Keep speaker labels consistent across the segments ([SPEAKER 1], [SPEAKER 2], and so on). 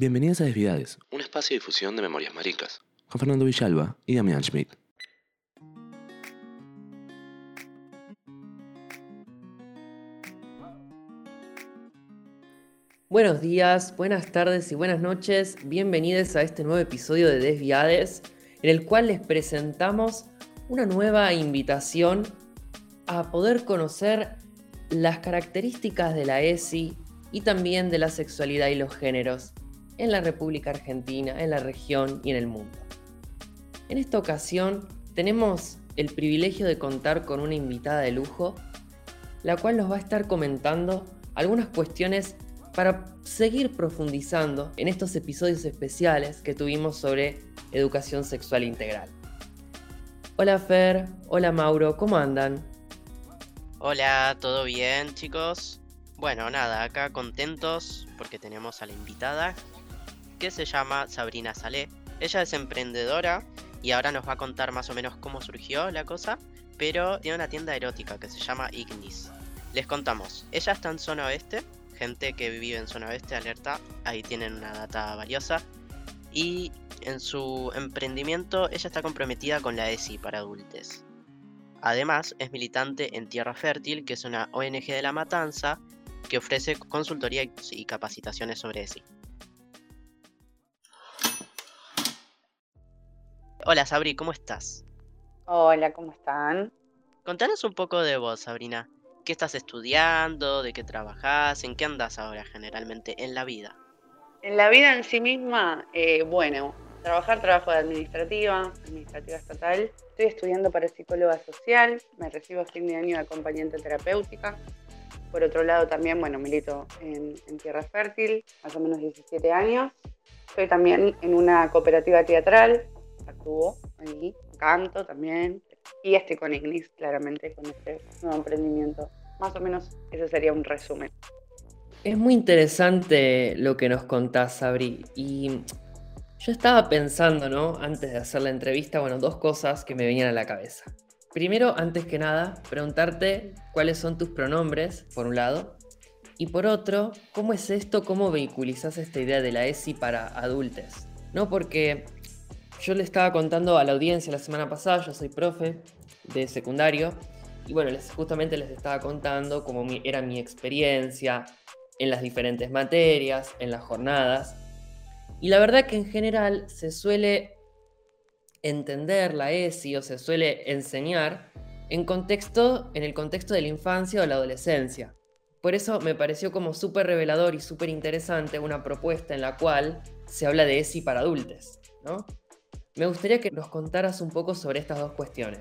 [SPEAKER 1] Bienvenidas a Desviades,
[SPEAKER 2] un espacio de difusión de memorias maricas.
[SPEAKER 1] con Fernando Villalba y Damián Schmidt.
[SPEAKER 3] Buenos días, buenas tardes y buenas noches. Bienvenidos a este nuevo episodio de Desviades, en el cual les presentamos una nueva invitación a poder conocer las características de la ESI y también de la sexualidad y los géneros en la República Argentina, en la región y en el mundo. En esta ocasión tenemos el privilegio de contar con una invitada de lujo, la cual nos va a estar comentando algunas cuestiones para seguir profundizando en estos episodios especiales que tuvimos sobre educación sexual integral. Hola Fer, hola Mauro, ¿cómo andan?
[SPEAKER 4] Hola, ¿todo bien chicos? Bueno, nada, acá contentos porque tenemos a la invitada que se llama Sabrina Salé. Ella es emprendedora y ahora nos va a contar más o menos cómo surgió la cosa, pero tiene una tienda erótica que se llama Ignis. Les contamos, ella está en zona oeste, gente que vive en zona oeste, alerta, ahí tienen una data valiosa. Y en su emprendimiento ella está comprometida con la ESI para adultos. Además, es militante en Tierra Fértil, que es una ONG de la Matanza que ofrece consultoría y capacitaciones sobre ESI. Hola Sabri, ¿cómo estás?
[SPEAKER 5] Hola, ¿cómo están?
[SPEAKER 4] Contanos un poco de vos, Sabrina. ¿Qué estás estudiando? ¿De qué trabajas? ¿En qué andas ahora generalmente en la vida?
[SPEAKER 5] En la vida en sí misma, eh, bueno, trabajar, trabajo de administrativa, administrativa estatal. Estoy estudiando para psicóloga social, me recibo a fin de año de acompañante terapéutica. Por otro lado, también, bueno, milito en, en Tierra Fértil, más o menos 17 años. Estoy también en una cooperativa teatral, actúo ahí, canto también. Y estoy con Ignis, claramente, con este nuevo emprendimiento. Más o menos ese sería un resumen.
[SPEAKER 3] Es muy interesante lo que nos contás, Sabri. Y yo estaba pensando, ¿no? Antes de hacer la entrevista, bueno, dos cosas que me venían a la cabeza. Primero, antes que nada, preguntarte cuáles son tus pronombres, por un lado. Y por otro, ¿cómo es esto? ¿Cómo vehiculizas esta idea de la ESI para adultos? ¿No? Porque yo le estaba contando a la audiencia la semana pasada, yo soy profe de secundario, y bueno, justamente les estaba contando cómo era mi experiencia en las diferentes materias, en las jornadas. Y la verdad que en general se suele entender la ESI o se suele enseñar en, contexto, en el contexto de la infancia o la adolescencia. Por eso me pareció como súper revelador y súper interesante una propuesta en la cual se habla de ESI para adultos, ¿no? Me gustaría que nos contaras un poco sobre estas dos cuestiones.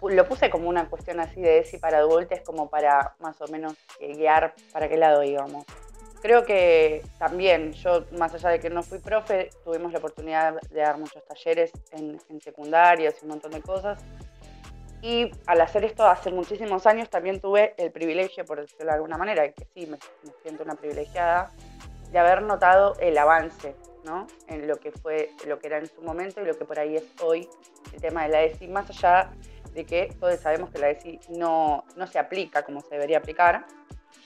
[SPEAKER 5] Lo puse como una cuestión así de ESI para adultos, como para más o menos eh, guiar para qué lado íbamos. Creo que también, yo más allá de que no fui profe, tuvimos la oportunidad de dar muchos talleres en, en secundarias y un montón de cosas. Y al hacer esto hace muchísimos años también tuve el privilegio, por decirlo de alguna manera, que sí, me, me siento una privilegiada, de haber notado el avance ¿no? en lo que fue, lo que era en su momento y lo que por ahí es hoy el tema de la ESI, más allá de que todos sabemos que la ESI no, no se aplica como se debería aplicar.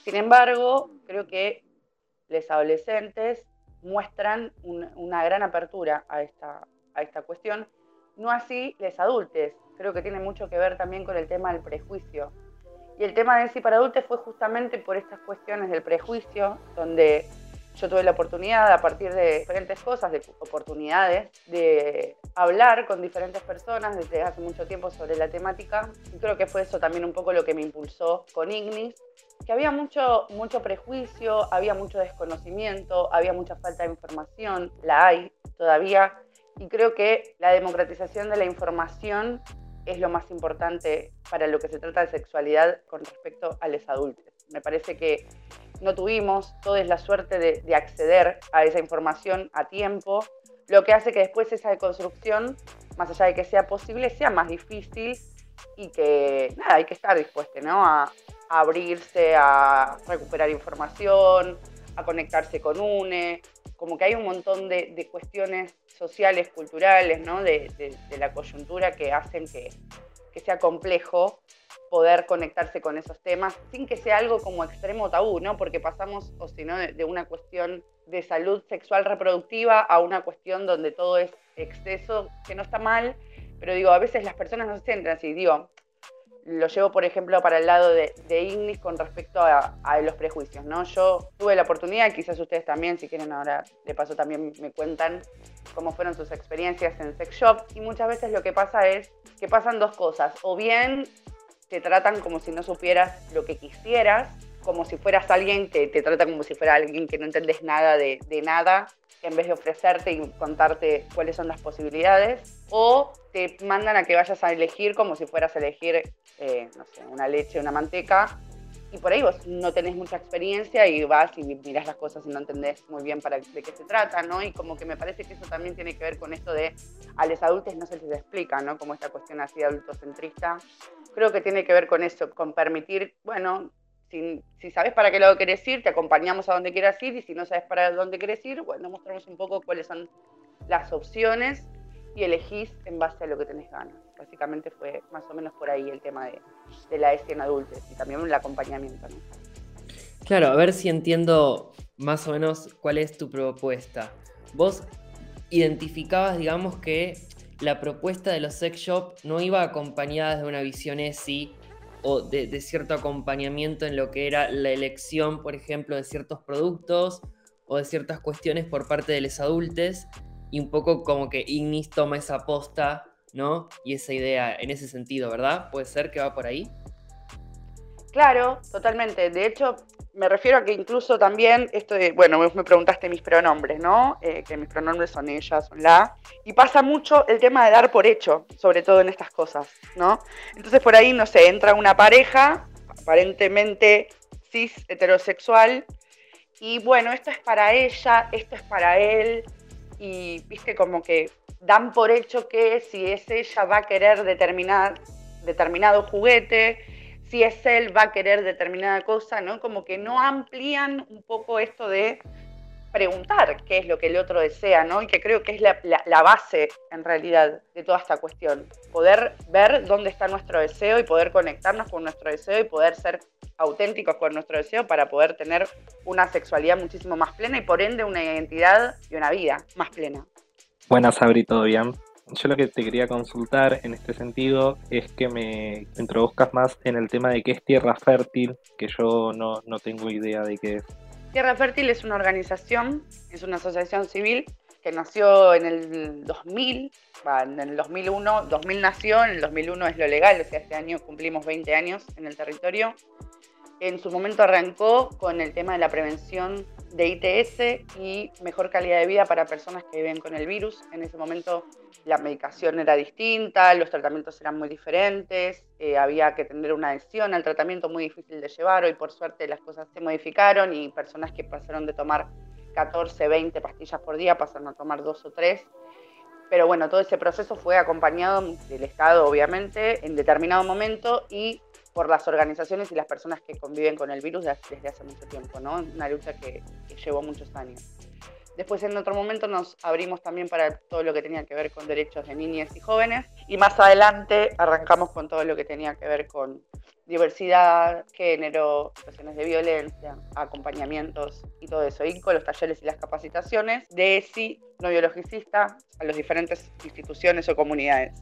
[SPEAKER 5] Sin embargo, creo que los adolescentes muestran un- una gran apertura a esta, a esta cuestión, no así los adultos. Creo que tiene mucho que ver también con el tema del prejuicio. Y el tema de ESI para adultos fue justamente por estas cuestiones del prejuicio, donde yo tuve la oportunidad, a partir de diferentes cosas, de oportunidades, de hablar con diferentes personas desde hace mucho tiempo sobre la temática. Y creo que fue eso también un poco lo que me impulsó con Ignis, que había mucho, mucho prejuicio, había mucho desconocimiento, había mucha falta de información, la hay todavía. Y creo que la democratización de la información es lo más importante para lo que se trata de sexualidad con respecto a los adultos. Me parece que no tuvimos toda la suerte de, de acceder a esa información a tiempo, lo que hace que después esa deconstrucción, más allá de que sea posible, sea más difícil y que nada, hay que estar dispuesto ¿no? a, abrirse, a recuperar información, a conectarse con UNE, como que hay un montón de, cuestiones sociales, culturales, ¿no? de, de- de la coyuntura que hacen que, que sea complejo poder conectarse con esos temas sin que sea algo como extremo tabú, ¿no? Porque pasamos, o si no, de, una cuestión de salud sexual reproductiva a una cuestión donde todo es exceso, que no está mal, pero digo, a veces las personas no se sienten así, digo, lo llevo, por ejemplo, para el lado de, de Ignis con respecto a, a, los prejuicios, ¿no? Yo tuve la oportunidad, quizás ustedes también, si quieren ahora, de paso también me cuentan cómo fueron sus experiencias en sex shop, y muchas veces lo que pasa es que pasan dos cosas, o bien te tratan como si no supieras lo que quisieras, como si fueras alguien que te trata como si fuera alguien que no entendés nada de, de nada, en vez de ofrecerte y contarte cuáles son las posibilidades, o te mandan a que vayas a elegir como si fueras a elegir, eh, no sé, una leche, una manteca, y por ahí vos no tenés mucha experiencia y vas y mirás las cosas y no entendés muy bien de qué se trata, ¿no? Y como que me parece que eso también tiene que ver con esto de a los adultos no se les explica, ¿no? Como esta cuestión así adultocentrista. Creo que tiene que ver con eso, con permitir, bueno, si, si, sabes para qué lado quieres ir, te acompañamos a donde quieras ir y si no sabes para dónde quieres ir, bueno, mostramos un poco cuáles son las opciones y elegís en base a lo que tenés ganas. Básicamente fue más o menos por ahí el tema de, de la ESI en adultos y también el acompañamiento. ¿no?
[SPEAKER 3] Claro, a ver si entiendo más o menos cuál es tu propuesta. Vos identificabas, digamos, que la propuesta de los sex shop no iba acompañada de una visión ESI o de, de, cierto acompañamiento en lo que era la elección, por ejemplo, de ciertos productos o de ciertas cuestiones por parte de los adultos, y un poco como que Ignis toma esa posta, ¿no? Y esa idea en ese sentido, ¿verdad? ¿Puede ser que va por ahí?
[SPEAKER 5] Claro, totalmente. De hecho, me refiero a que incluso también, esto de, bueno, vos me preguntaste mis pronombres, ¿no? Eh, que mis pronombres son ella, son la. Y pasa mucho el tema de dar por hecho, sobre todo en estas cosas, ¿no? Entonces por ahí, no sé, entra una pareja, aparentemente cis, heterosexual, y bueno, esto es para ella, esto es para él, y viste como que dan por hecho que si es ella va a querer determinar, determinado juguete, si es él va a querer determinada cosa, ¿no? Como que no amplían un poco esto de preguntar qué es lo que el otro desea, ¿no? Y que creo que es la, base, en realidad, de toda esta cuestión. Poder ver dónde está nuestro deseo y poder conectarnos con nuestro deseo y poder ser auténticos con nuestro deseo para poder tener una sexualidad muchísimo más plena y por ende una identidad y una vida más plena.
[SPEAKER 6] Buenas, Sabri, ¿todo bien? Yo lo que te quería consultar en este sentido es que me introduzcas más en el tema de qué es Tierra Fértil, que yo no, no tengo idea de qué es.
[SPEAKER 5] Tierra Fértil es una organización, es una asociación civil que nació en el 2000, en el 2001, 2000 nació, en el 2001 es lo legal, o sea, este año cumplimos 20 años en el territorio. En su momento arrancó con el tema de la prevención de ITS y mejor calidad de vida para personas que viven con el virus. En ese momento la medicación era distinta, los tratamientos eran muy diferentes, eh, había que tener una adhesión al tratamiento muy difícil de llevar. Hoy por suerte las cosas se modificaron y personas que pasaron de tomar 14, 20 pastillas por día pasaron a tomar dos o tres. Pero bueno, todo ese proceso fue acompañado del Estado, obviamente, en determinado momento y por las organizaciones y las personas que conviven con el virus desde hace mucho tiempo, ¿no? Una lucha que, que llevó muchos años. Después en otro momento nos abrimos también para todo lo que tenía que ver con derechos de niñas y jóvenes. Y más adelante arrancamos con todo lo que tenía que ver con diversidad, género, situaciones de violencia, acompañamientos y todo eso. Y con los talleres y las capacitaciones de ESI, no biologicista, a las diferentes instituciones o comunidades.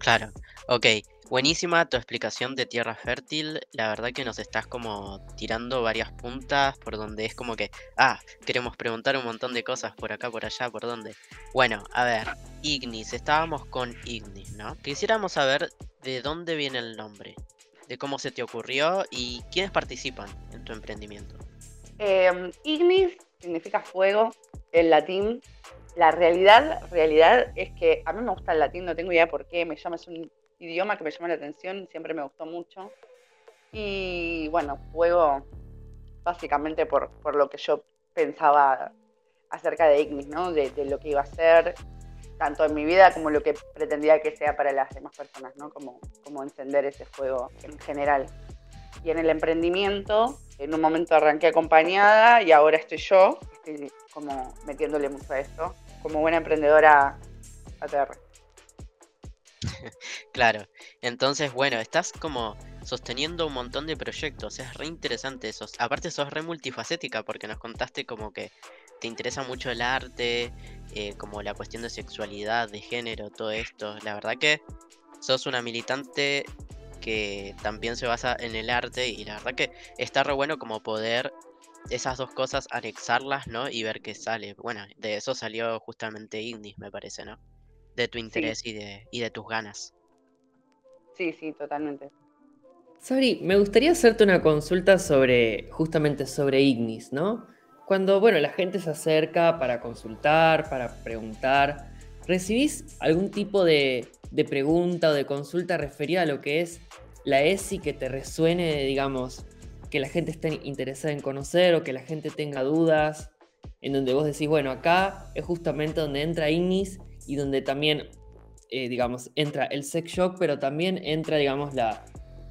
[SPEAKER 4] Claro, ok. Buenísima tu explicación de Tierra Fértil. La verdad que nos estás como tirando varias puntas por donde es como que, ah, queremos preguntar un montón de cosas por acá, por allá, por dónde. Bueno, a ver, Ignis, estábamos con Ignis, ¿no? Quisiéramos saber de dónde viene el nombre, de cómo se te ocurrió y quiénes participan en tu emprendimiento.
[SPEAKER 5] Eh, Ignis significa fuego en latín. La realidad, realidad es que a mí me gusta el latín, no tengo idea por qué, me llama, es un idioma que me llama la atención, siempre me gustó mucho. Y bueno, juego básicamente por, por lo que yo pensaba acerca de Ignis, ¿no? De, de, lo que iba a ser, tanto en mi vida como lo que pretendía que sea para las demás personas, ¿no? Como, como encender ese fuego en general. Y en el emprendimiento, en un momento arranqué acompañada y ahora estoy yo, estoy como metiéndole mucho a esto, como buena emprendedora ATR.
[SPEAKER 4] Claro, entonces bueno, estás como sosteniendo un montón de proyectos, es re interesante eso. Aparte sos re multifacética porque nos contaste como que te interesa mucho el arte, eh, como la cuestión de sexualidad, de género, todo esto. La verdad que sos una militante que también se basa en el arte y la verdad que está re bueno como poder esas dos cosas anexarlas, ¿no? Y ver qué sale. Bueno, de eso salió justamente Ignis, me parece, ¿no? De tu interés y, de, y de tus ganas.
[SPEAKER 5] Sí, sí, totalmente.
[SPEAKER 3] Sabri, me gustaría hacerte una consulta sobre, justamente sobre Ignis, ¿no? Cuando, bueno, la gente se acerca para consultar, para preguntar, ¿recibís algún tipo de, de pregunta o de consulta referida a lo que es la ESI que te resuene, digamos, que la gente esté interesada en conocer o que la gente tenga dudas, en donde vos decís, bueno, acá es justamente donde entra Ignis y donde también, eh, digamos, entra el sex shock, pero también entra, digamos, la,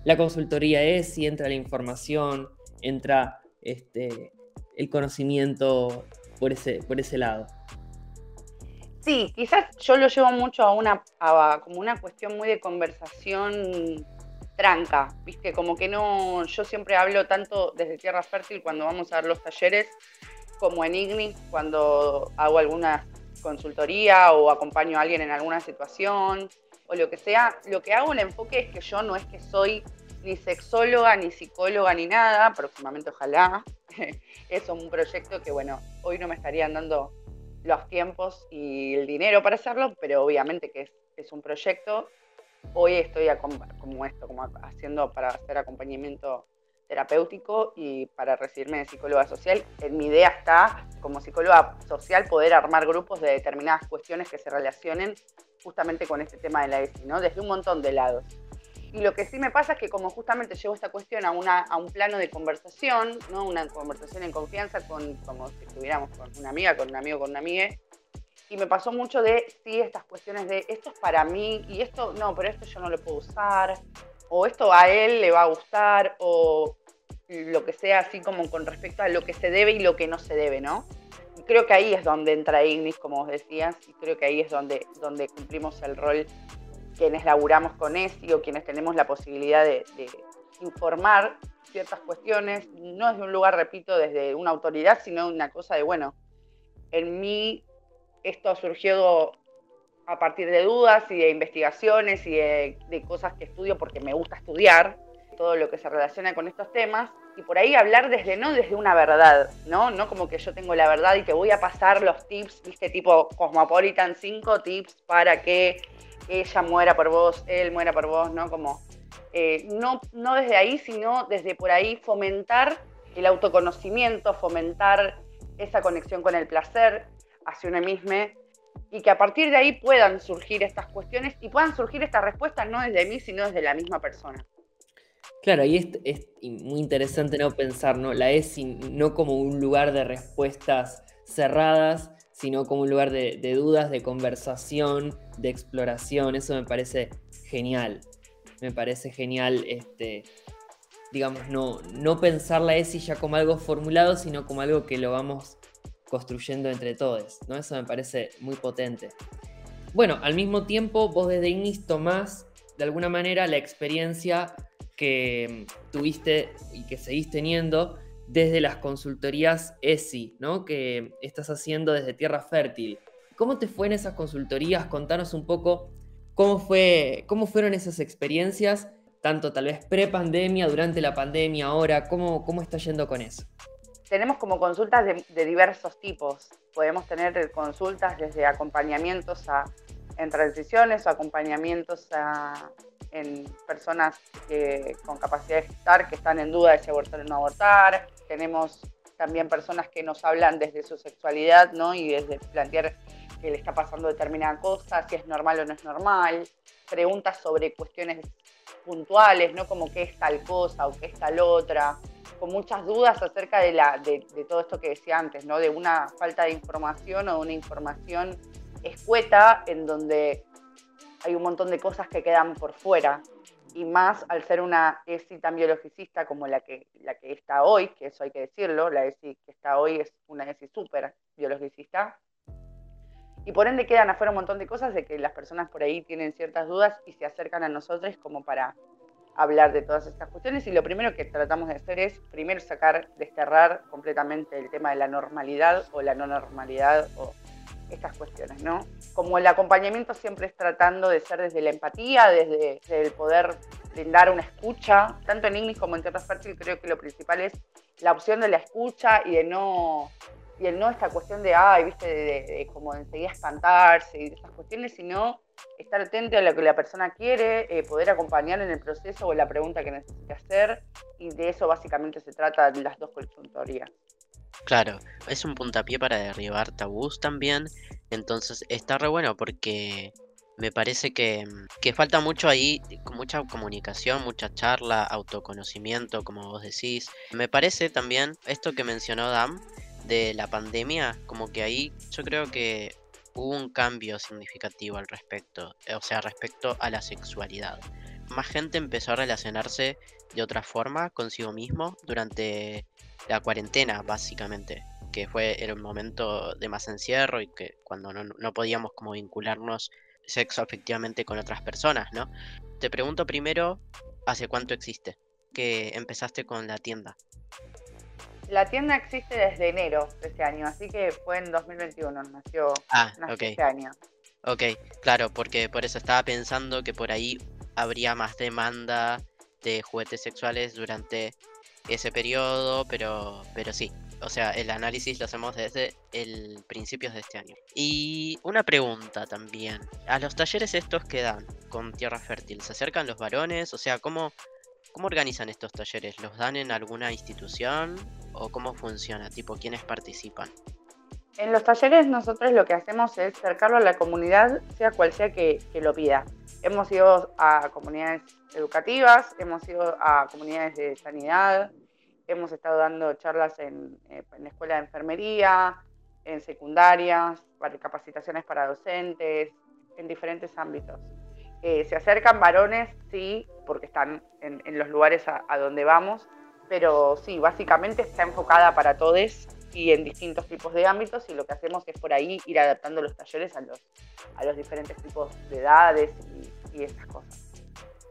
[SPEAKER 3] la consultoría ESI, entra la información, entra este, el conocimiento por ese, por ese lado.
[SPEAKER 5] Sí, quizás yo lo llevo mucho a una, como una cuestión muy de conversación tranca, viste, como que no, yo siempre hablo tanto desde Tierra Fértil cuando vamos a dar los talleres, como en Ignis cuando hago alguna consultoría o acompaño a alguien en alguna situación o lo que sea, lo que hago el enfoque es que yo no es que soy ni sexóloga, ni psicóloga, ni nada, próximamente ojalá. es un proyecto que, bueno, hoy no me estarían dando los tiempos y el dinero para hacerlo, pero obviamente que es, un proyecto. Hoy estoy como esto, como haciendo para hacer acompañamiento terapéutico y para recibirme de psicóloga social. En mi idea está, como psicóloga social, poder armar grupos de determinadas cuestiones que se relacionen justamente con este tema de la ESI, ¿no? Desde un montón de lados. Y lo que sí me pasa es que como justamente llevo esta cuestión a, una, a un plano de conversación, ¿no? una conversación en confianza, con, como si estuviéramos con una amiga, con un amigo, con una amiga, y me pasó mucho de, sí, estas cuestiones de, esto es para mí, y esto, no, pero esto yo no lo puedo usar, o esto a él le va a gustar, o lo que sea, así como con respecto a lo que se debe y lo que no se debe, ¿no? Y creo que ahí es donde entra Ignis, como vos decías, y creo que ahí es donde, donde cumplimos el rol quienes laburamos con ESI o quienes tenemos la posibilidad de, informar ciertas cuestiones, no desde un lugar, repito, desde una autoridad, sino una cosa de, bueno, en mí esto ha surgido a partir de dudas y de investigaciones y de, cosas que estudio porque me gusta estudiar, todo lo que se relaciona con estos temas, y por ahí hablar desde, no desde una verdad, ¿no? No como que yo tengo la verdad y te voy a pasar los tips, viste, tipo Cosmopolitan, cinco tips para que ella muera por vos, él muera por vos, ¿no? Como, eh, no, no desde ahí, sino desde por ahí fomentar el autoconocimiento, fomentar esa conexión con el placer hacia uno mismo y que a partir de ahí puedan surgir estas cuestiones y puedan surgir estas respuestas no desde mí, sino desde la misma persona.
[SPEAKER 3] Claro, y es, muy interesante no pensar, ¿no? La ESI no como un lugar de respuestas cerradas, sino como un lugar de, dudas, de conversación, de exploración. Eso me parece genial. Me parece genial, este, digamos, no, no pensar la ESI ya como algo formulado, sino como algo que lo vamos construyendo entre todos. ¿no? Eso me parece muy potente. Bueno, al mismo tiempo, vos desde Ignis tomás de alguna manera la experiencia que tuviste y que seguís teniendo desde las consultorías ESI, ¿no? Que estás haciendo desde Tierra Fértil. ¿Cómo te fue en esas consultorías? Contanos un poco cómo, fue, cómo fueron esas experiencias, tanto tal vez pre-pandemia, durante la pandemia, ahora, ¿cómo, cómo está yendo con eso?
[SPEAKER 5] Tenemos como consultas de, diversos tipos. Podemos tener consultas desde acompañamientos a, en transiciones o acompañamientos a, en personas con capacidad de gestar que están en duda de si abortar o no abortar. Tenemos también personas que nos hablan desde su sexualidad, ¿no? Y desde plantear que le está pasando determinada cosa, si es normal o no es normal. Preguntas sobre cuestiones puntuales, ¿no? Como qué es tal cosa o qué es tal otra. Con muchas dudas acerca de, la, de, de todo esto que decía antes, ¿no? De una falta de información o de una información escueta en donde hay un montón de cosas que quedan por fuera. Y más al ser una ESI tan biologicista como la que, la que está hoy, que eso hay que decirlo, la ESI que está hoy es una ESI súper biologicista. Y por ende quedan afuera un montón de cosas de que las personas por ahí tienen ciertas dudas y se acercan a nosotros como para hablar de todas estas cuestiones. Y lo primero que tratamos de hacer es primero sacar, desterrar completamente el tema de la normalidad o la no normalidad o estas cuestiones, ¿no? Como el acompañamiento siempre es tratando de ser desde la empatía, desde, el poder brindar una escucha, tanto en English como en Tierra Fértil, creo que lo principal es la opción de la escucha y de no y el no esta cuestión de, ay, viste, de, como de enseguida espantarse y estas cuestiones, sino estar atento a lo que la persona quiere, eh, poder acompañar en el proceso o la pregunta que necesita hacer, y de eso básicamente se trata las dos consultorías.
[SPEAKER 4] Claro, es un puntapié para derribar tabús también, entonces está re bueno porque me parece que, que, falta mucho ahí, mucha comunicación, mucha charla, autoconocimiento, como vos decís. Me parece también esto que mencionó Dam, de la pandemia, como que ahí yo creo que hubo un cambio significativo al respecto, o sea, respecto a la sexualidad. Más gente empezó a relacionarse de otra forma consigo mismo durante la cuarentena, básicamente, que fue un momento de más encierro y que cuando no, no podíamos como vincularnos sexo afectivamente con otras personas, ¿no? Te pregunto primero, ¿hace cuánto existe que empezaste con la tienda?
[SPEAKER 5] La tienda existe desde enero de este año, así que fue en 2021, nació,
[SPEAKER 4] ah,
[SPEAKER 5] este año.
[SPEAKER 4] Ok, claro, porque por eso estaba pensando que por ahí habría más demanda de juguetes sexuales durante ese periodo, pero, pero sí. O sea, el análisis lo hacemos desde el principios de este año. Y una pregunta también. A los talleres estos que dan con Tierra Fértil, ¿se acercan los varones? O sea, ¿cómo, ¿Cómo organizan estos talleres? ¿Los dan en alguna institución o cómo funciona? Tipo, ¿quiénes participan?
[SPEAKER 5] En los talleres nosotros lo que hacemos es acercarlo a la comunidad, sea cual sea que, lo pida. Hemos ido a comunidades educativas, hemos ido a comunidades de sanidad, hemos estado dando charlas en, eh, en la escuela de enfermería, en secundarias, capacitaciones para docentes, en diferentes ámbitos. Eh, se acercan varones, sí, porque están en, los lugares a, donde vamos, pero sí, básicamente está enfocada para todos y en distintos tipos de ámbitos y lo que hacemos es por ahí ir adaptando los talleres a los, a los diferentes tipos de edades y, y esas cosas.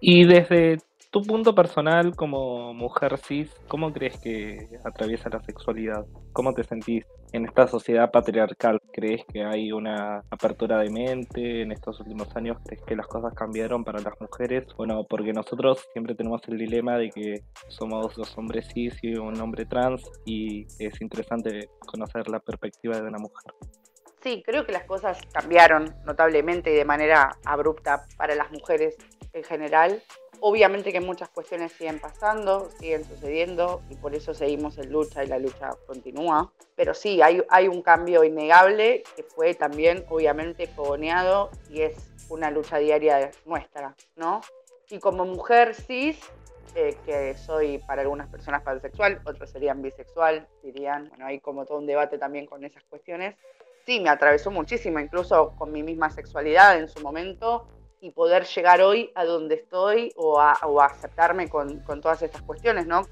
[SPEAKER 6] Y desde tu punto personal como mujer cis, ¿cómo crees que atraviesa la sexualidad? ¿Cómo te sentís en esta sociedad patriarcal? ¿Crees que hay una apertura de mente en estos últimos años? ¿Crees que las cosas cambiaron para las mujeres? Bueno, porque nosotros siempre tenemos el dilema de que somos dos hombres cis y un hombre trans y es interesante conocer la perspectiva de una mujer.
[SPEAKER 5] Sí, creo que las cosas cambiaron notablemente y de manera abrupta para las mujeres en general. Obviamente que muchas cuestiones siguen pasando, siguen sucediendo y por eso seguimos en lucha y la lucha continúa. Pero sí, hay, un cambio innegable que fue también obviamente fogoneado y es una lucha diaria nuestra, ¿no? Y como mujer cis, eh, que soy para algunas personas pansexual, otros serían bisexual, dirían, bueno, hay como todo un debate también con esas cuestiones. Sí, me atravesó muchísimo, incluso con mi misma sexualidad en su momento, y poder llegar hoy a donde estoy o a, aceptarme con, todas estas cuestiones, ¿no?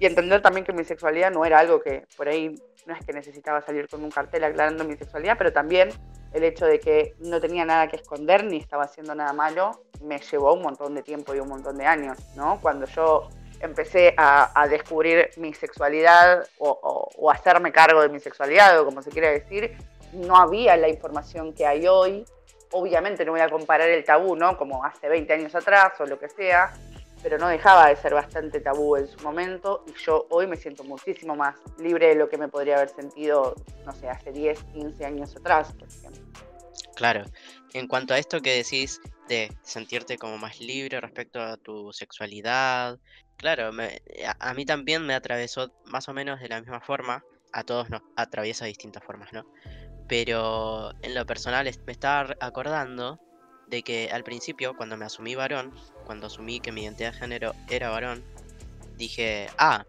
[SPEAKER 5] Y entender también que mi sexualidad no era algo que por ahí no es que necesitaba salir con un cartel aclarando mi sexualidad, pero también el hecho de que no tenía nada que esconder ni estaba haciendo nada malo me llevó un montón de tiempo y un montón de años, ¿no? Cuando yo empecé a, descubrir mi sexualidad o, o, hacerme cargo de mi sexualidad o como se quiera decir, no había la información que hay hoy obviamente no voy a comparar el tabú, ¿no? Como hace 20 años atrás o lo que sea, pero no dejaba de ser bastante tabú en su momento y yo hoy me siento muchísimo más libre de lo que me podría haber sentido, no sé, hace 10, 15 años atrás, por ejemplo.
[SPEAKER 4] Claro, en cuanto a esto que decís de sentirte como más libre respecto a tu sexualidad, claro, a, mí también me atravesó más o menos de la misma forma, a todos nos atraviesa de distintas formas, ¿no? Pero en lo personal me estaba acordando de que al principio, cuando me asumí varón, cuando asumí que mi identidad de género era varón, dije, ah,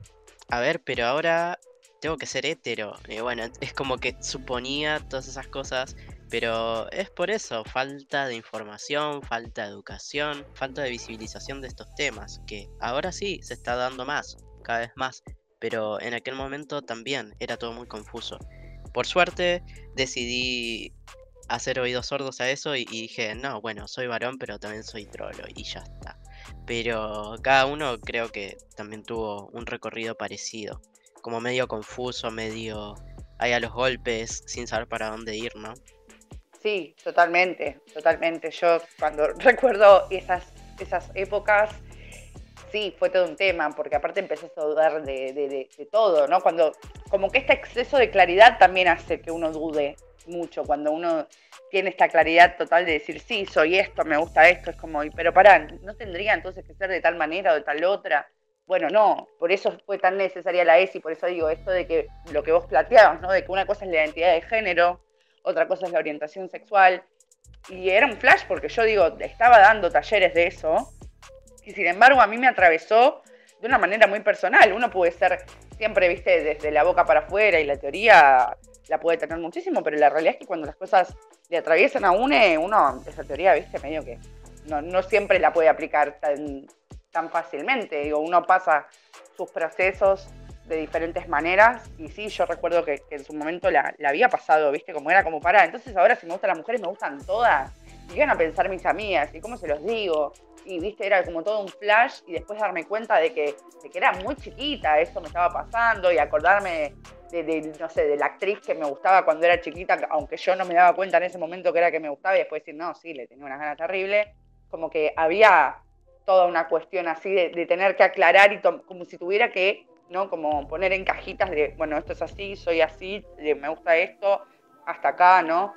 [SPEAKER 4] a ver, pero ahora tengo que ser hetero. Y bueno, es como que suponía todas esas cosas, pero es por eso, falta de información, falta de educación, falta de visibilización de estos temas, que ahora sí se está dando más, cada vez más, pero en aquel momento también era todo muy confuso. Por suerte decidí hacer oídos sordos a eso y, dije, no, bueno, soy varón, pero también soy trolo y ya está. Pero cada uno creo que también tuvo un recorrido parecido, como medio confuso, medio ahí a los golpes, sin saber para dónde ir, ¿no?
[SPEAKER 5] Sí, totalmente, totalmente. Yo cuando recuerdo esas, esas épocas, sí, fue todo un tema, porque aparte empecé a dudar de, todo, ¿no? Cuando, como que este exceso de claridad también hace que uno dude mucho, cuando uno tiene esta claridad total de decir, sí, soy esto, me gusta esto, es como, "Y, pero pará, ¿no tendría entonces que ser de tal manera o de tal otra? Bueno, no, por eso fue tan necesaria la ESI, por eso digo esto de que lo que vos planteabas, ¿no? De que una cosa es la identidad de género, otra cosa es la orientación sexual. Y era un flash porque yo digo, estaba dando talleres de eso. Y sin embargo a mí me atravesó de una manera muy personal. Uno puede ser siempre, viste, desde la boca para afuera y la teoría la puede tener muchísimo, pero la realidad es que cuando las cosas le atraviesan a uno, uno esa teoría, viste, medio que no, no siempre la puede aplicar tan, tan fácilmente. Digo, uno pasa sus procesos de diferentes maneras y sí, yo recuerdo que, que en su momento la, la había pasado, viste, como era como para, entonces ahora si me gustan las mujeres, me gustan todas. Y a pensar mis amigas, y cómo se los digo. Y viste, era como todo un flash y después darme cuenta de que, de que era muy chiquita, esto me estaba pasando y acordarme de, de, no sé, de la actriz que me gustaba cuando era chiquita, aunque yo no me daba cuenta en ese momento que era que me gustaba y después decir, no, sí, le tenía unas ganas terribles. Como que había toda una cuestión así de, de tener que aclarar y como si tuviera que, ¿no? Como poner en cajitas de, bueno, esto es así, soy así, me gusta esto, hasta acá, ¿no?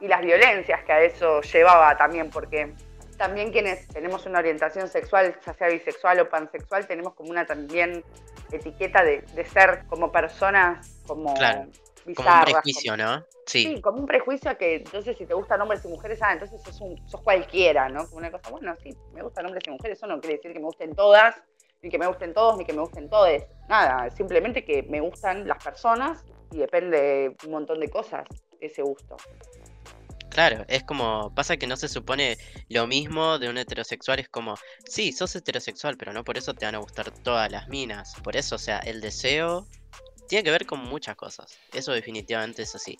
[SPEAKER 5] Y las violencias que a eso llevaba también, porque también quienes tenemos una orientación sexual, ya sea bisexual o pansexual, tenemos como una también etiqueta de, de ser como personas como
[SPEAKER 4] Claro, Como un
[SPEAKER 5] bizarras,
[SPEAKER 4] prejuicio, ¿no? Sí,
[SPEAKER 5] Sí, como un prejuicio que entonces si te gustan hombres y mujeres, ah, entonces sos, un, sos cualquiera, ¿no? Como una cosa, bueno, sí, me gustan hombres y mujeres, eso no quiere decir que me gusten todas, ni que me gusten todos, ni que me gusten todes. Nada, simplemente que me gustan las personas y depende un montón de cosas ese gusto.
[SPEAKER 4] Claro, es como, pasa que no se supone lo mismo de un heterosexual, es como, sí, sos heterosexual, pero no por eso te van a gustar todas las minas. Por eso, o sea, el deseo tiene que ver con muchas cosas. Eso definitivamente es así.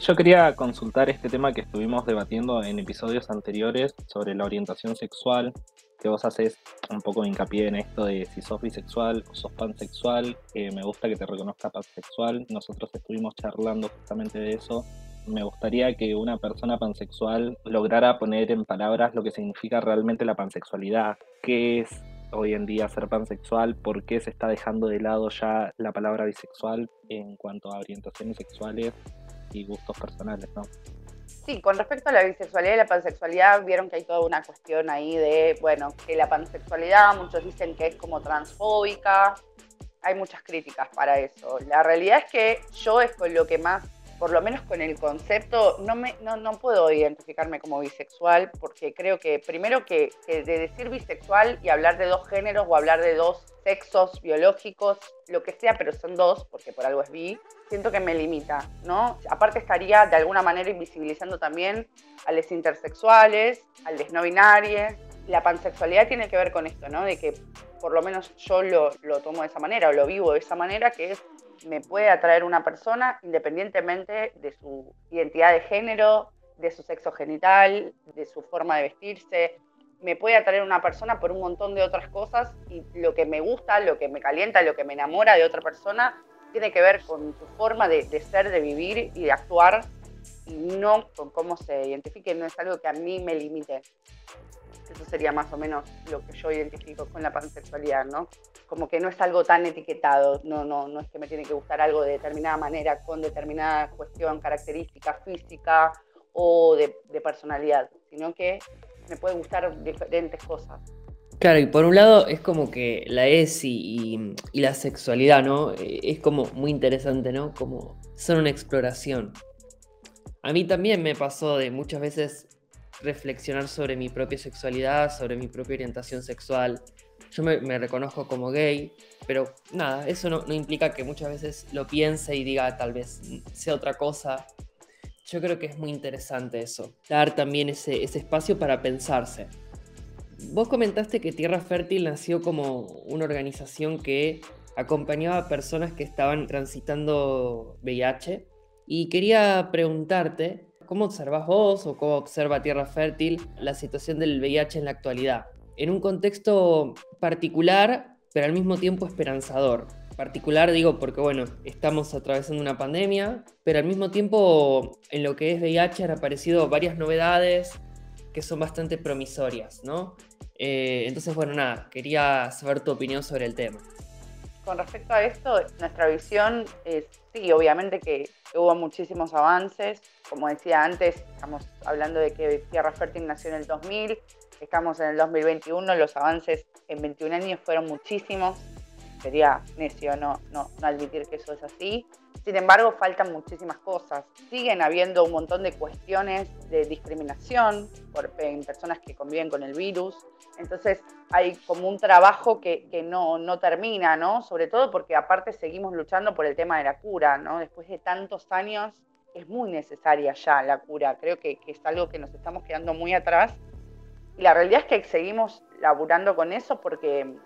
[SPEAKER 6] Yo quería consultar este tema que estuvimos debatiendo en episodios anteriores sobre la orientación sexual, que vos haces un poco de hincapié en esto de si sos bisexual o sos pansexual, que me gusta que te reconozca pansexual. Nosotros estuvimos charlando justamente de eso. Me gustaría que una persona pansexual lograra poner en palabras lo que significa realmente la pansexualidad. ¿Qué es hoy en día ser pansexual? ¿Por qué se está dejando de lado ya la palabra bisexual en cuanto a orientaciones sexuales y gustos personales, ¿no?
[SPEAKER 5] Sí, con respecto a la bisexualidad y la pansexualidad, vieron que hay toda una cuestión ahí de, bueno, que la pansexualidad, muchos dicen que es como transfóbica, hay muchas críticas para eso. La realidad es que yo es con lo que más, por lo menos con el concepto, no, me, no, no puedo identificarme como bisexual, porque creo que primero que, que de decir bisexual y hablar de dos géneros o hablar de dos sexos biológicos, lo que sea, pero son dos, porque por algo es bi, siento que me limita, ¿no? Aparte estaría de alguna manera invisibilizando también a los intersexuales, a los no binarios. La pansexualidad tiene que ver con esto, ¿no? De que por lo menos yo lo, lo tomo de esa manera o lo vivo de esa manera, que es me puede atraer una persona independientemente de su identidad de género, de su sexo genital, de su forma de vestirse. Me puede atraer una persona por un montón de otras cosas y lo que me gusta, lo que me calienta, lo que me enamora de otra persona tiene que ver con tu forma de ser, de vivir y de actuar y no con cómo se identifique, no es algo que a mí me limite. Eso sería más o menos lo que yo identifico con la pansexualidad, ¿no? Como que no es algo tan etiquetado, no, no, no es que me tiene que gustar algo de determinada manera, con determinada cuestión, característica física o de, de personalidad, sino que me puede gustar diferentes cosas.
[SPEAKER 3] Claro, y por un lado es como que la ESI y, y la sexualidad, ¿no? Eh, Es como muy interesante, ¿no? Como son una exploración. A mí también me pasó de muchas veces reflexionar sobre mi propia sexualidad, sobre mi propia orientación sexual. Yo me, me reconozco como gay, pero nada, eso no, no implica que muchas veces lo piense y diga tal vez sea otra cosa. Yo creo que es muy interesante eso, dar también ese, ese espacio para pensarse. Vos comentaste que Tierra Fértil nació como una organización que acompañaba a personas que estaban transitando VIH y quería preguntarte ¿cómo observas vos o cómo observa Tierra Fértil la situación del VIH en la actualidad? En un contexto particular, pero al mismo tiempo esperanzador. Particular digo porque, bueno, estamos atravesando una pandemia, pero al mismo tiempo en lo que es VIH han aparecido varias novedades que son bastante promisorias, ¿no? Eh, entonces, bueno, nada, quería saber tu opinión sobre el tema.
[SPEAKER 5] Con respecto a esto, nuestra visión es, sí, obviamente que hubo muchísimos avances. Como decía antes, estamos hablando de que Tierra Fértil nació en el 2000, estamos en el 2021, los avances en 21 años fueron muchísimos. Sería necio no, no, no admitir que eso es así. Sin embargo, faltan muchísimas cosas. Siguen habiendo un montón de cuestiones de discriminación por, en personas que conviven con el virus. Entonces hay como un trabajo que, que no, no, termina, ¿no? Sobre todo porque aparte seguimos luchando por el tema de la cura, ¿no? Después de tantos años es muy necesaria ya la cura. Creo que, que es algo que nos estamos quedando muy atrás. Y la realidad es que seguimos laburando con eso porque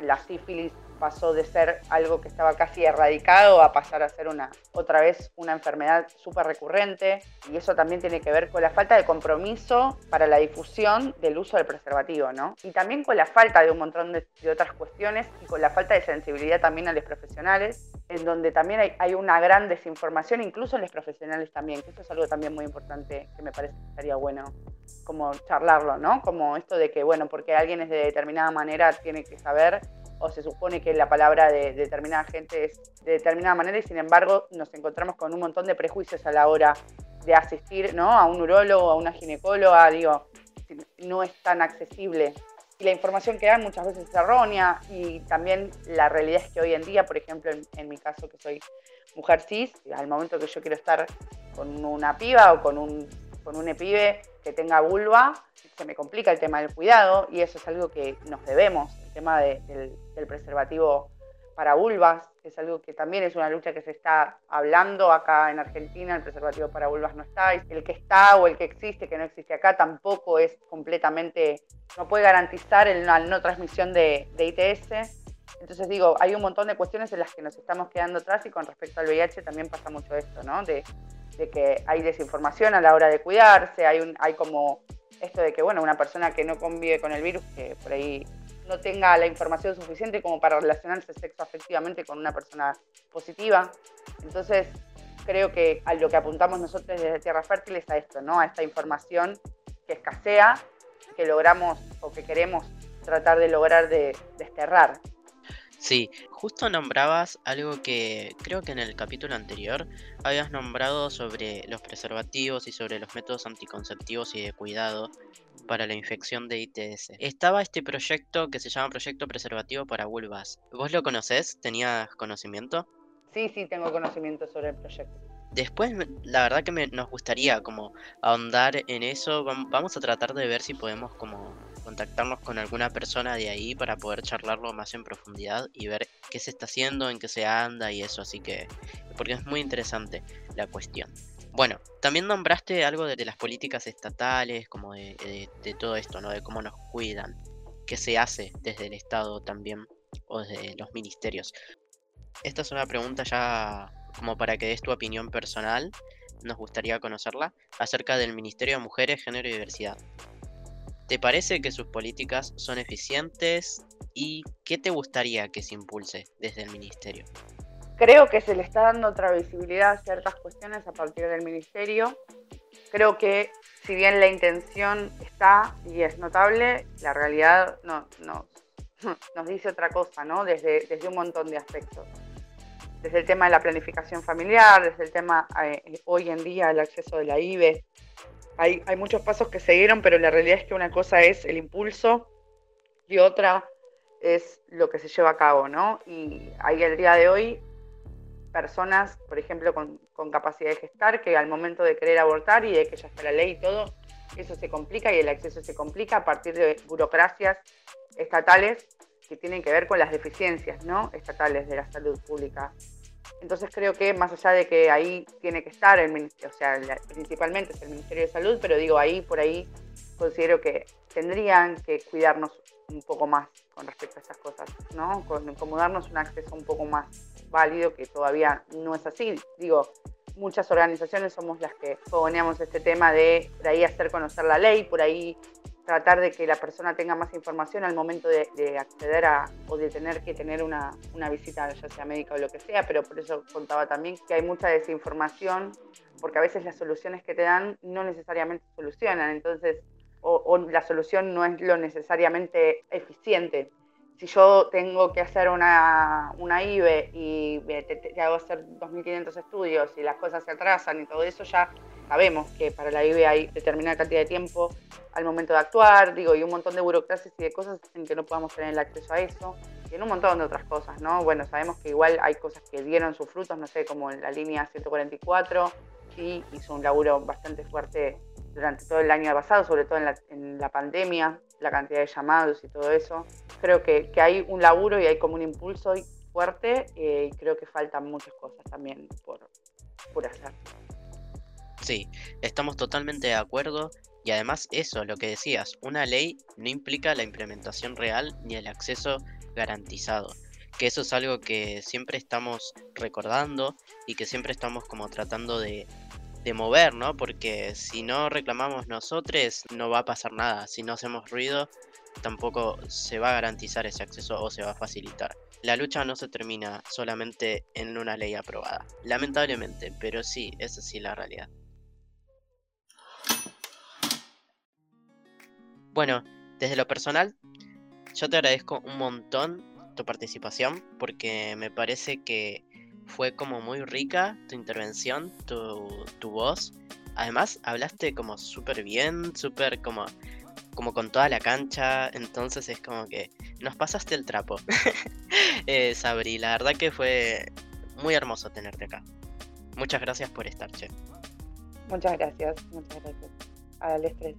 [SPEAKER 5] la sífilis pasó de ser algo que estaba casi erradicado a pasar a ser una otra vez una enfermedad súper recurrente y eso también tiene que ver con la falta de compromiso para la difusión del uso del preservativo, ¿no? Y también con la falta de un montón de, otras cuestiones y con la falta de sensibilidad también a los profesionales, en donde también hay, hay, una gran desinformación, incluso en los profesionales también, que eso es algo también muy importante que me parece que estaría bueno como charlarlo, ¿no? Como esto de que, bueno, porque alguien es de determinada manera tiene que saber o se supone que la palabra de, determinada gente es de determinada manera y sin embargo nos encontramos con un montón de prejuicios a la hora de asistir ¿no? a un urólogo, a una ginecóloga, digo, no es tan accesible. Y la información que dan muchas veces es errónea y también la realidad es que hoy en día, por ejemplo, en, en mi caso que soy mujer cis, al momento que yo quiero estar con una piba o con un, con un pibe que tenga vulva, se me complica el tema del cuidado y eso es algo que nos debemos tema de, del, del, preservativo para vulvas, que es algo que también es una lucha que se está hablando acá en Argentina, el preservativo para vulvas no está, el que está o el que existe, que no existe acá, tampoco es completamente, no puede garantizar la no transmisión de, de ITS. Entonces digo, hay un montón de cuestiones en las que nos estamos quedando atrás y con respecto al VIH también pasa mucho esto, ¿no? De, de que hay desinformación a la hora de cuidarse, hay, un, hay como esto de que, bueno, una persona que no convive con el virus, que por ahí no tenga la información suficiente como para relacionarse sexoafectivamente con una persona positiva. Entonces, creo que a lo que apuntamos nosotros desde Tierra Fértil es a esto, ¿no? A esta información que escasea, que logramos o que queremos tratar de lograr de desterrar.
[SPEAKER 4] Sí, justo nombrabas algo que creo que en el capítulo anterior habías nombrado sobre los preservativos y sobre los métodos anticonceptivos y de cuidado para la infección de ITS. Estaba este proyecto que se llama Proyecto Preservativo para Vulvas. ¿Vos lo conocés? ¿Tenías conocimiento?
[SPEAKER 5] Sí, sí, tengo conocimiento sobre el proyecto.
[SPEAKER 4] Después, la verdad que me, nos gustaría como ahondar en eso. Vamos a tratar de ver si podemos como contactarnos con alguna persona de ahí para poder charlarlo más en profundidad y ver qué se está haciendo, en qué se anda y eso. Así que, porque es muy interesante la cuestión. Bueno, también nombraste algo de, las políticas estatales, como de, de, de, todo esto, ¿no? De cómo nos cuidan, qué se hace desde el Estado también, o desde los ministerios. Esta es una pregunta ya como para que des tu opinión personal, nos gustaría conocerla, acerca del Ministerio de Mujeres, Género y Diversidad. ¿Te parece que sus políticas son eficientes y qué te gustaría que se impulse desde el Ministerio?
[SPEAKER 5] Creo que se le está dando otra visibilidad a ciertas cuestiones a partir del ministerio. Creo que si bien la intención está y es notable, la realidad no, no, nos dice otra cosa, ¿no? Desde, desde un montón de aspectos. Desde el tema de la planificación familiar, desde el tema eh, hoy en día el acceso de la IBE. Hay, hay muchos pasos que se dieron, pero la realidad es que una cosa es el impulso y otra es lo que se lleva a cabo, ¿no? Y ahí el día de hoy personas, por ejemplo, con, con, capacidad de gestar, que al momento de querer abortar y de que ya está la ley y todo, eso se complica y el acceso se complica a partir de burocracias estatales que tienen que ver con las deficiencias ¿no? estatales de la salud pública. Entonces creo que más allá de que ahí tiene que estar el ministerio, o sea, principalmente es el Ministerio de Salud, pero digo ahí por ahí considero que tendrían que cuidarnos un poco más con respecto a estas cosas, ¿no? Con, como darnos un acceso un poco más válido, que todavía no es así. Digo, muchas organizaciones somos las que fogoneamos este tema de por ahí hacer conocer la ley, por ahí tratar de que la persona tenga más información al momento de, acceder a o de tener que tener una, una, visita, ya sea médica o lo que sea, pero por eso contaba también que hay mucha desinformación, porque a veces las soluciones que te dan no necesariamente solucionan, entonces, o, la solución no es lo necesariamente eficiente. Si yo tengo que hacer una, una IBE y te, hago hacer 2.500 estudios y las cosas se atrasan y todo eso, ya sabemos que para la IBE hay determinada cantidad de tiempo al momento de actuar, digo, y un montón de burocracias y de cosas en que no podamos tener el acceso a eso, y en un montón de otras cosas, ¿no? Bueno, sabemos que igual hay cosas que dieron sus frutos, no sé, como en la línea 144, y hizo un laburo bastante fuerte durante todo el año pasado, sobre todo en la, pandemia, la cantidad de llamados y todo eso. Creo que, hay un laburo y hay como un impulso fuerte eh, y creo que faltan muchas cosas también por, por hacer.
[SPEAKER 4] Sí, estamos totalmente de acuerdo y además eso, lo que decías, una ley no implica la implementación real ni el acceso garantizado. Que eso es algo que siempre estamos recordando y que siempre estamos como tratando de, mover, ¿no? Porque si no reclamamos nosotros, no va a pasar nada. Si no hacemos ruido, tampoco se va a garantizar ese acceso o se va a facilitar. La lucha no se termina solamente en una ley aprobada, lamentablemente, pero sí, esa sí la realidad. Bueno, desde lo personal, yo te agradezco un montón tu participación porque me parece que fue como muy rica tu intervención, tu, tu voz. Además, hablaste como súper bien, súper como, como con toda la cancha, entonces es como que nos pasaste el trapo. eh, Sabri, la verdad que fue muy hermoso tenerte acá. Muchas gracias por estar, Che.
[SPEAKER 5] Muchas gracias, muchas gracias. Al estrés.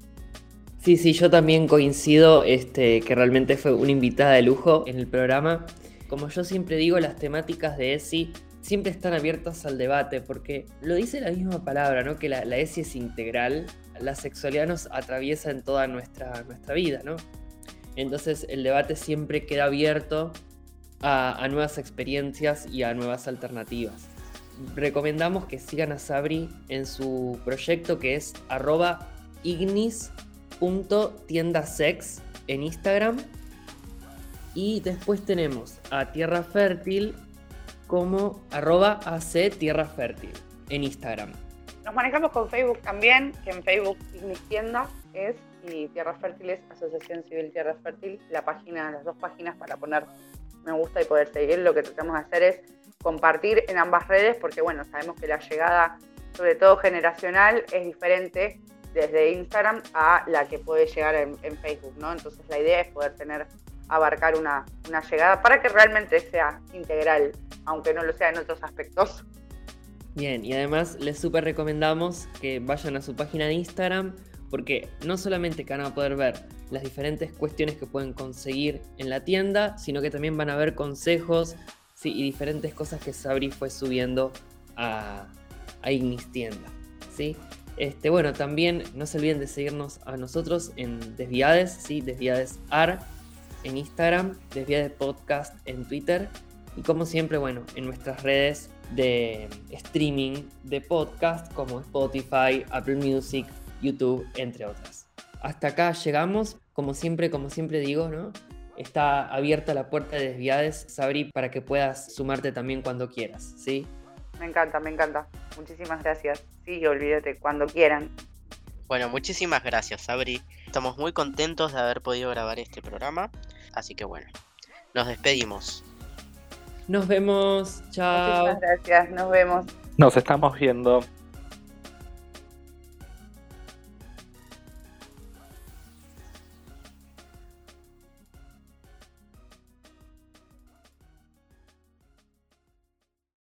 [SPEAKER 3] Sí, sí, yo también coincido este, que realmente fue una invitada de lujo en el programa. Como yo siempre digo, las temáticas de ESI siempre están abiertas al debate, porque lo dice la misma palabra, ¿no? Que la, ESI es integral, la sexualidad nos atraviesa en toda nuestra, nuestra vida, ¿no? Entonces el debate siempre queda abierto a, a nuevas experiencias y a nuevas alternativas. Recomendamos que sigan a Sabri en su proyecto que es arroba ignis sex en Instagram. Y después tenemos a Tierra Fértil como arroba AC Tierra en Instagram.
[SPEAKER 5] Nos manejamos con Facebook también, que en Facebook Ignis Tienda es y Tierra Fértil es Asociación Civil Tierra Fértil, la página, las dos páginas para poner me gusta y poder seguir. Lo que tratamos de hacer es compartir en ambas redes porque bueno, sabemos que la llegada, sobre todo generacional, es diferente desde Instagram a la que puede llegar en, Facebook, ¿no? Entonces la idea es poder tener, abarcar una, llegada para que realmente sea integral, aunque no lo sea en otros aspectos.
[SPEAKER 3] Bien, y además les súper recomendamos que vayan a su página de Instagram porque no solamente van a poder ver las diferentes cuestiones que pueden conseguir en la tienda, sino que también van a ver consejos y diferentes cosas que Sabri fue subiendo a, a Ignis Tienda. ¿sí? Este, bueno, también no se olviden de seguirnos a nosotros en Desviades, ¿sí? Desviades AR en Instagram, Desviades Podcast en Twitter y como siempre, bueno, en nuestras redes de streaming de podcast como Spotify, Apple Music, YouTube, entre otras. Hasta acá llegamos, como siempre, como siempre digo, ¿no? Está abierta la puerta de Desviades, Sabri, para que puedas sumarte también cuando quieras, ¿sí?
[SPEAKER 5] Me encanta, me encanta. Muchísimas gracias. Sí, olvídate, cuando quieran.
[SPEAKER 4] Bueno, muchísimas gracias, Sabri. Estamos muy contentos de haber podido grabar este programa. Así que bueno, nos despedimos.
[SPEAKER 3] Nos vemos. Chao.
[SPEAKER 5] Muchísimas gracias. Nos vemos.
[SPEAKER 6] Nos estamos viendo.